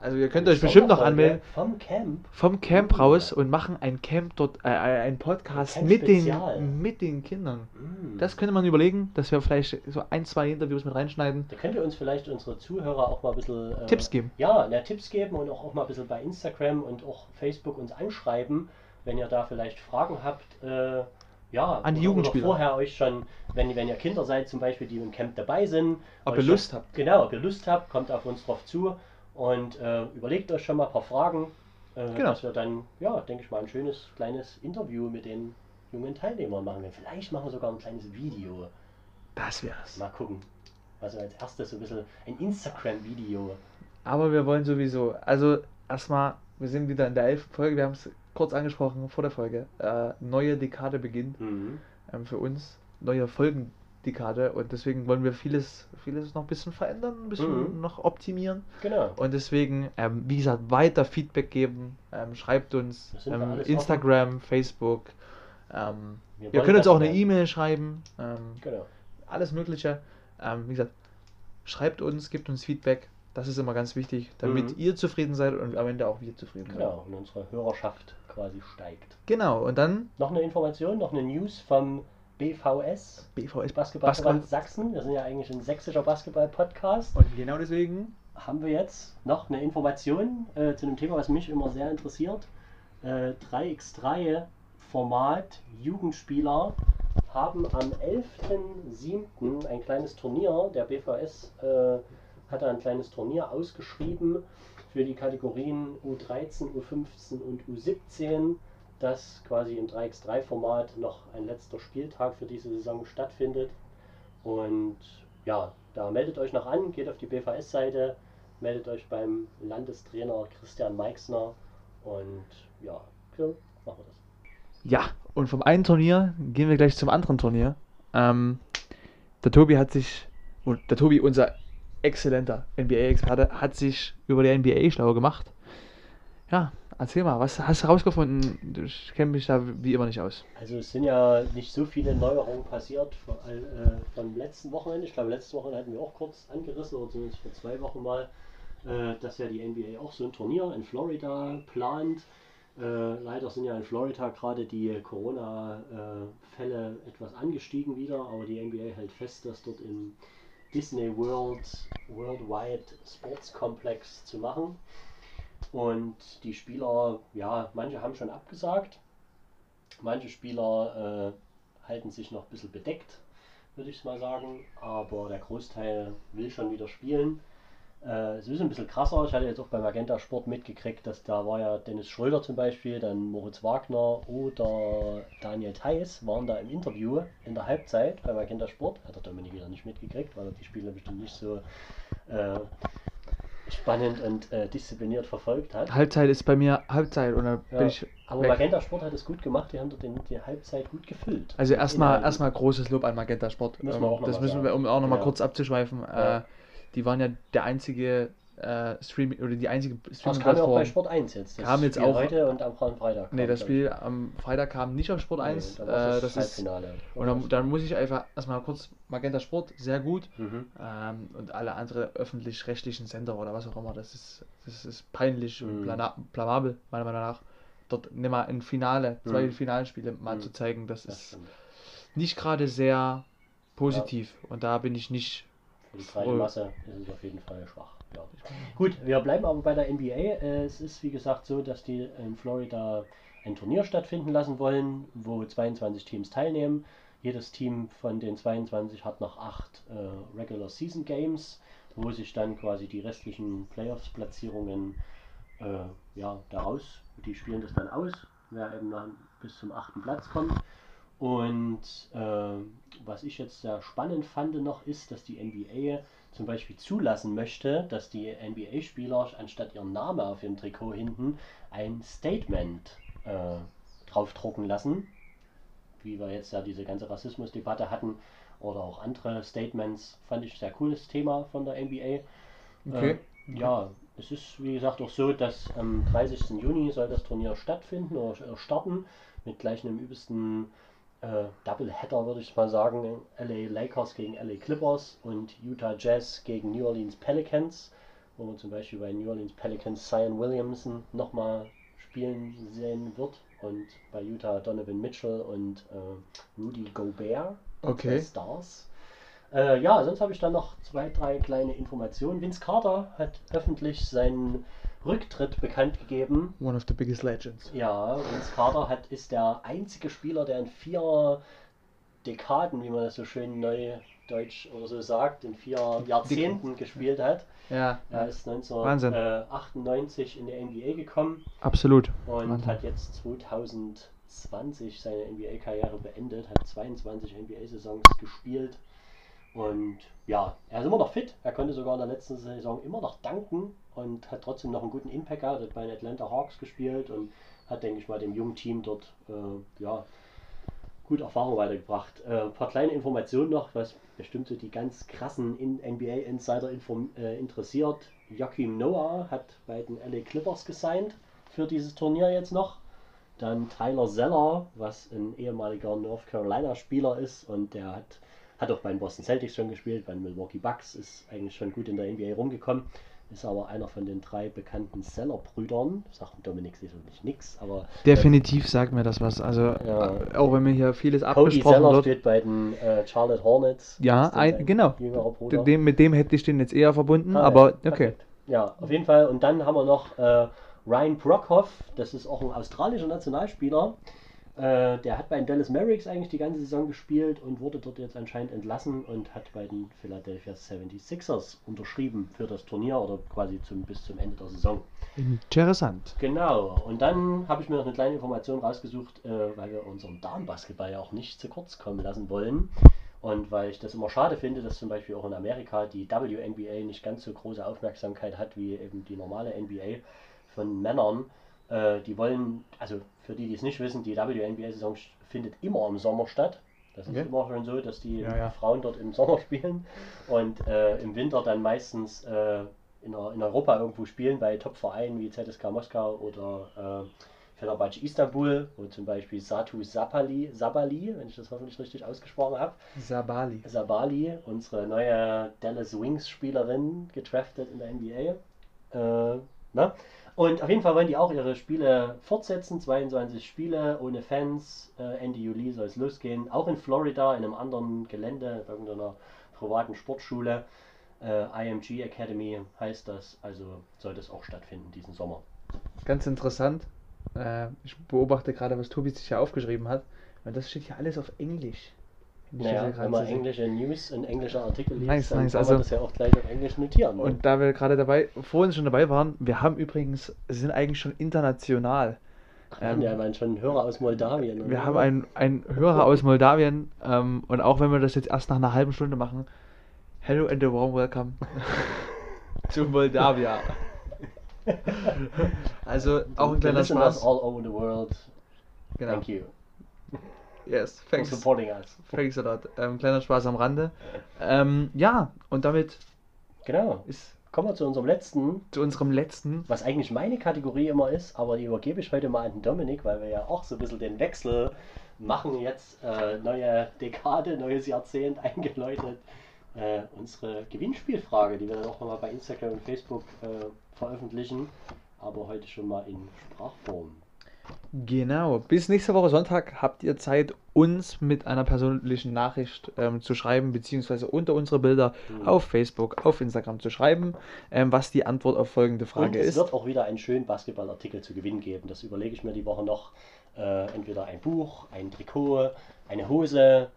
Also ihr könnt euch bestimmt noch anmelden. Vom Camp. vom Camp raus und machen ein Camp dort, äh, äh, ein Podcast Camp mit den, mit den Kindern. Mm. Das könnte man überlegen, dass wir vielleicht so ein, zwei Interviews mit reinschneiden. Da könnt ihr uns vielleicht unsere Zuhörer auch mal ein bisschen äh, Tipps geben. Ja, na, Tipps geben und auch, auch mal ein bisschen bei Instagram und auch Facebook uns anschreiben, wenn ihr da vielleicht Fragen habt. Äh, ja, An die Jugendspieler. Vorher euch schon, wenn, wenn ihr Kinder seid zum Beispiel, die im Camp dabei sind. Ob ihr Lust habt. Genau, ob ihr Lust habt, kommt auf uns drauf zu und äh, überlegt euch schon mal ein paar Fragen, äh, Genau. dass wir dann, ja, denke ich mal, ein schönes kleines Interview mit den jungen Teilnehmern machen. werden. Vielleicht machen wir sogar ein kleines Video. Das wär's. Mal gucken. Also als erstes so ein bisschen ein Instagram-Video. Aber wir wollen sowieso, also erstmal, wir sind wieder in der elften Folge, wir haben es kurz angesprochen vor der Folge. Äh, neue Dekade beginnt Mhm. ähm, für uns, neue Folgendekade und deswegen wollen wir vieles, vieles noch ein bisschen verändern, ein bisschen Mhm. noch optimieren. Genau. Und deswegen, ähm, wie gesagt, weiter Feedback geben. Ähm, schreibt uns ähm, Instagram, Facebook, Ähm, Wir ihr könnt uns auch eine. E-Mail schreiben. Ähm, Genau. alles Mögliche. Wie gesagt, schreibt uns, gebt uns Feedback. Das ist immer ganz wichtig, damit Mhm. ihr zufrieden seid und am Ende auch wir zufrieden sind. Genau, und unsere Hörerschaft quasi steigt. Genau, und dann Noch eine Information, noch eine News vom BVS, BVS Basketballverband Sachsen. Wir sind ja eigentlich ein sächsischer Basketball-Podcast. Und genau deswegen Haben wir jetzt noch eine Information äh, zu einem Thema, was mich immer sehr interessiert. Äh, 3x3 Format Jugendspieler haben am 11.07. ein kleines Turnier. Der BVS äh, hat ein kleines Turnier ausgeschrieben für die Kategorien U13, U15 und U17, das quasi im 3x3-Format noch ein letzter Spieltag für diese Saison stattfindet. Und ja, da meldet euch noch an, geht auf die BVS-Seite, meldet euch beim Landestrainer Christian Meixner und ja, so machen wir das. Ja, und vom einen Turnier gehen wir gleich zum anderen Turnier. Ähm, der Tobi hat sich, der Tobi, unser exzellenter NBA-Experte, hat sich über die NBA schlau gemacht. Ja, erzähl mal, was hast du herausgefunden? Ich kenne mich da wie immer nicht aus. Also es sind ja nicht so viele Neuerungen passiert von, äh, vom letzten Wochenende. Ich glaube, letzte Woche hatten wir auch kurz angerissen, oder zumindest vor zwei Wochen mal, äh, dass ja die NBA auch so ein Turnier in Florida plant. Äh, leider sind ja in Florida gerade die Corona-Fälle etwas angestiegen wieder, aber die NBA hält fest, dass dort im Disney World Worldwide Sports Complex zu machen. Und die Spieler, ja, manche haben schon abgesagt. Manche Spieler äh, halten sich noch ein bisschen bedeckt, würde ich mal sagen. Aber der Großteil will schon wieder spielen. Äh, es ist ein bisschen krasser. Ich hatte jetzt auch beim Magenta Sport mitgekriegt, dass da war ja Dennis Schröder zum Beispiel, dann Moritz Wagner oder Daniel Theiss waren da im Interview in der Halbzeit beim Magenta Sport. Hat der Dominik wieder nicht mitgekriegt, weil er die Spiele bestimmt nicht so äh, spannend und äh, diszipliniert verfolgt hat. Halbzeit ist bei mir Halbzeit und dann Ja, bin ich Aber weg. Magenta Sport hat es gut gemacht, die haben dort den, die Halbzeit gut gefüllt. Also erstmal Inhalten. erstmal großes Lob an Magenta Sport. Müssen wir Ähm, auch noch das mal müssen wir, um auch nochmal Ja. kurz abzuschweifen. Äh, die waren ja der einzige äh, Streaming oder die einzige Das kam ja auch bei. Sport 1 jetzt. Das Kam jetzt Spiel auch- heute und am Freitag. Nee, kam, das Spiel am Freitag kam nicht auf Sport ich. 1. Nee, äh, da war das ist, Halbfinale. und dann, dann muss ich einfach erstmal kurz Magenta Sport, sehr gut. Mhm. Ähm, und alle andere öffentlich-rechtlichen Sender oder was auch immer, das ist, das ist peinlich und Mhm. blana- blamabel, meiner Meinung nach. Dort nimm mal ein Finale, zwei Mhm. Finalspiele mal Mhm. zu zeigen, das Das ist stimmt. nicht gerade sehr positiv. Und da bin ich nicht. Für die breite. Masse ist es auf jeden Fall schwach. Ja. Gut, wir bleiben aber bei der NBA. Äh, Es ist wie gesagt so, dass die in Florida ein Turnier stattfinden lassen wollen, wo 22 Teams teilnehmen. Jedes Team von den 22 hat noch acht äh, Regular Season Games, wo sich dann quasi die restlichen Playoffs-Platzierungen äh, ja, daraus, die spielen das dann aus, wer eben dann bis zum achten Platz kommt. Und äh, was ich jetzt sehr spannend fand noch ist, dass die NBA zum Beispiel zulassen möchte, dass die NBA-Spieler anstatt ihren Namen auf dem Trikot hinten ein Statement äh, draufdrucken lassen. Wie wir jetzt ja diese ganze Rassismusdebatte hatten oder auch andere Statements, fand ich sehr cooles Thema von der NBA. Okay. Äh, ja, es ist wie gesagt auch so, dass am 30. Juni soll das Turnier stattfinden oder starten mit gleich einem übelsten äh, Doubleheader, würde ich mal sagen. LA Lakers gegen LA Clippers und Utah Jazz gegen New Orleans Pelicans, wo man zum Beispiel bei New Orleans Pelicans Zion Williamson nochmal spielen sehen wird und bei Utah Donovan Mitchell und äh, Rudy Gobert Okay. Stars. Äh, ja, sonst habe ich dann noch zwei, drei kleine Informationen. Vince Carter hat öffentlich seinen Rücktritt bekannt gegeben. One of the biggest legends. Ja, Vince Carter hat, ist der einzige Spieler, der in vier Dekaden, wie man das so schön neudeutsch oder so sagt, in vier Jahrzehnten gespielt hat. Ja, Er ist Wahnsinn. 1998 in die NBA gekommen absolut. und Wahnsinn. hat jetzt 2020 seine NBA-Karriere beendet, hat 22 NBA-Saisons gespielt und ja, er ist immer noch fit. Er konnte sogar in der letzten Saison immer noch danken und hat trotzdem noch einen guten Impact gehabt. Hat bei den Atlanta Hawks gespielt und hat, denke ich mal, dem jungen Team dort äh, ja, gut Erfahrung weitergebracht. Äh, ein paar kleine Informationen noch, was bestimmt so die ganz krassen in NBA-Insider äh, interessiert. Joachim Noah hat bei den LA Clippers gesigned für dieses Turnier jetzt noch. Dann Tyler Zeller, was ein ehemaliger North Carolina Spieler ist und der hat, hat auch bei den Boston Celtics schon gespielt, bei den Milwaukee Bucks, ist eigentlich schon gut in der NBA rumgekommen. Ist aber einer von den drei bekannten Zeller-Brüdern. Sagt Dominik sicherlich nichts, aber Definitiv sagt mir das was. Also, Ja. äh, auch wenn mir hier vieles Cody abgesprochen Zeller wird. spielt bei den äh, Charlotte Hornets. Ja, ein- genau. Dem, mit dem hätte ich den jetzt eher verbunden, Ah, aber ja, okay. Ja, auf jeden Fall. Und dann haben wir noch äh, Ryan Brockhoff, das ist auch ein australischer Nationalspieler. Äh, der hat bei den Dallas Mavericks eigentlich die ganze Saison gespielt und wurde dort jetzt anscheinend entlassen und hat bei den Philadelphia 76ers unterschrieben für das Turnier oder quasi zum, bis zum Ende der Saison. Interessant. Genau, und dann habe ich mir noch eine kleine Information rausgesucht, äh, weil wir unseren Damenbasketball ja auch nicht zu kurz kommen lassen wollen. Und weil ich das immer schade finde, dass zum Beispiel auch in Amerika die WNBA nicht ganz so große Aufmerksamkeit hat wie eben die normale NBA von Männern. Äh, die wollen, also für die, die es nicht wissen, die WNBA-Saison findet immer im Sommer statt. Das ist Okay. immer schon so, dass die Ja, ja. Frauen dort im Sommer (laughs) spielen und äh, im Winter dann meistens äh, in, in Europa irgendwo spielen, bei Top-Vereinen wie ZSK Moskau oder äh, Fenerbahce Istanbul, wo zum Beispiel Satu Sabali, Sabali, wenn ich das hoffentlich richtig ausgesprochen habe, Sabali. Sabali, unsere neue Dallas Wings Spielerin, gedraftet in der NBA. Äh, ne? Und auf jeden Fall wollen die auch ihre Spiele fortsetzen, 22 Spiele ohne Fans. Äh, Ende Juli soll es losgehen, auch in Florida, in einem anderen Gelände, irgendeiner privaten Sportschule. Äh, IMG Academy heißt das, also soll das auch stattfinden diesen Sommer. Ganz interessant. Äh, ich beobachte gerade, was Tobi sich ja aufgeschrieben hat. Und das steht ja alles auf Englisch. Naja, wenn man englische News und englische Artikel liest, Nice, dann nice, kann also- man das ja auch gleich auf Englisch notieren. Ne? Und da wir gerade dabei, vorhin schon dabei waren, wir haben übrigens, sind eigentlich schon international. ähm, ja, man schon Hörer aus Moldawien. Wir oder? haben einen, einen Hörer aus Moldawien ähm, und auch wenn wir das jetzt erst nach einer halben Stunde machen, hello and a warm welcome (laughs) zu Moldawia. (laughs) Also auch ein kleiner Spaß. all over the world. Genau. Thank you Yes, for thanks. supporting us. Thanks a lot. Ähm, kleiner Spaß am Rande. Ähm, ja, und damit Genau. ist Kommen wir zu unserem letzten, zu unserem letzten. was eigentlich meine Kategorie immer ist, aber die übergebe ich heute mal an den Dominik, weil wir ja auch so ein bisschen den Wechsel machen jetzt. Äh, neue Dekade, neues Jahrzehnt eingeläutet. Äh, unsere Gewinnspielfrage, die wir dann auch nochmal bei Instagram und Facebook äh, veröffentlichen, aber heute schon mal in Sprachform. Genau. Bis nächste Woche Sonntag habt ihr Zeit, uns mit einer persönlichen Nachricht ähm, zu schreiben, beziehungsweise unter unsere Bilder Mhm. auf Facebook, auf Instagram zu schreiben, ähm, was die Antwort auf folgende Und Frage es ist. wird auch wieder einen schönen Basketballartikel zu gewinnen geben. Das überlege ich mir die Woche noch. Äh, entweder ein Buch, ein Trikot, eine Hose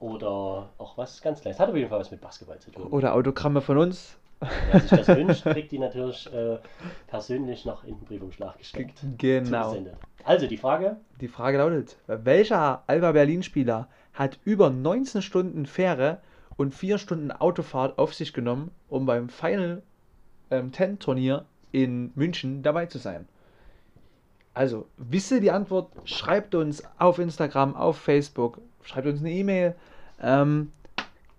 oder auch was ganz Kleines. Hat auf jeden Fall was mit Basketball zu tun. Oder Autogramme von uns. Wer sich das wünscht, kriegt die natürlich äh, persönlich noch in den Briefumschlag gesteckt. Genau. Also die Frage, Die Frage lautet: Welcher Alba Berlin-Spieler hat über 19 Stunden Fähre und 4 Stunden Autofahrt auf sich genommen, um beim Final ähm, 10 Turnier in München dabei zu sein? Also, wisst ihr die Antwort? Schreibt uns auf Instagram, auf Facebook, schreibt uns eine E-Mail. Ähm,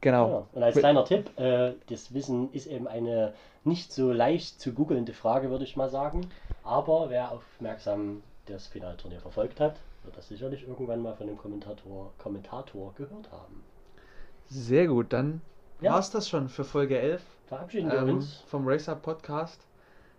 genau. ja. und als kleiner Tipp, äh, das Wissen ist eben eine nicht so leicht zu googelnde Frage, würde ich mal sagen. Aber wer aufmerksam das Finalturnier verfolgt hat, wird das sicherlich irgendwann mal von dem Kommentator, Kommentator gehört haben. Sehr gut, dann Ja. war es das schon für Folge 11 Verabschieden wir ähm, uns. vom Racer Podcast.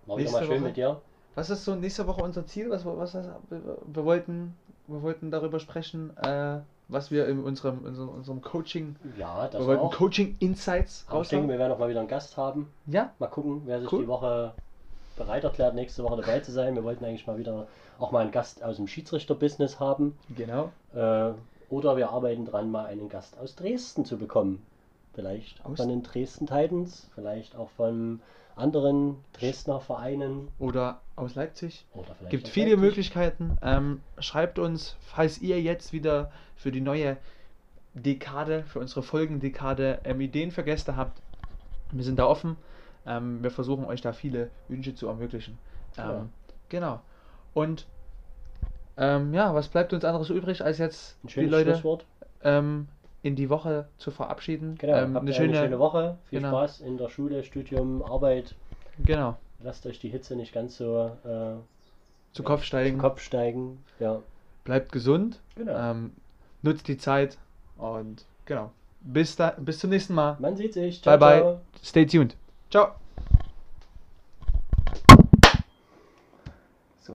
War wieder mal schön Woche. mit dir. Was ist so nächste Woche unser Ziel? Was, was, was, wir, wir, wollten, wir wollten darüber sprechen, äh, was wir in unserem, in unserem Coaching, Ja, das wir wollten auch. Coaching Insights Aber ich denke, raushauen. wir werden auch mal wieder einen Gast haben. Ja, Mal gucken, wer sich Cool. die Woche bereit erklärt, nächste Woche dabei zu sein. Wir wollten eigentlich mal wieder auch mal einen Gast aus dem Schiedsrichter-Business haben. genau. Äh, oder wir arbeiten dran, mal einen Gast aus Dresden zu bekommen. Vielleicht Aus- von den Dresden Titans, vielleicht auch von anderen Dresdner Vereinen Oder aus Leipzig. oder Gibt viele Leipzig. Möglichkeiten. Ähm, schreibt uns, falls ihr jetzt wieder für die neue Dekade, für unsere Folgendekade ähm, Ideen für Gäste habt. Wir sind da offen. Ähm, wir versuchen euch da viele Wünsche zu ermöglichen. Ähm, Ja. Genau. Und ähm, ja, was bleibt uns anderes übrig, als jetzt Ein die schönes Leute Schlusswort. ähm, in die Woche zu verabschieden. Genau, ähm, eine, schöne, eine, schöne, Woche. Viel genau. Spaß in der Schule, Studium, Arbeit. Genau. Lasst euch die Hitze nicht ganz so äh, zu Kopf steigen. Zu Kopf steigen, ja. Bleibt gesund. Genau. Ähm, nutzt die Zeit und genau. Bis, da, bis zum nächsten Mal. Man sieht sich. Ciao, bye bye. Ciao. Stay tuned. Ciao. So.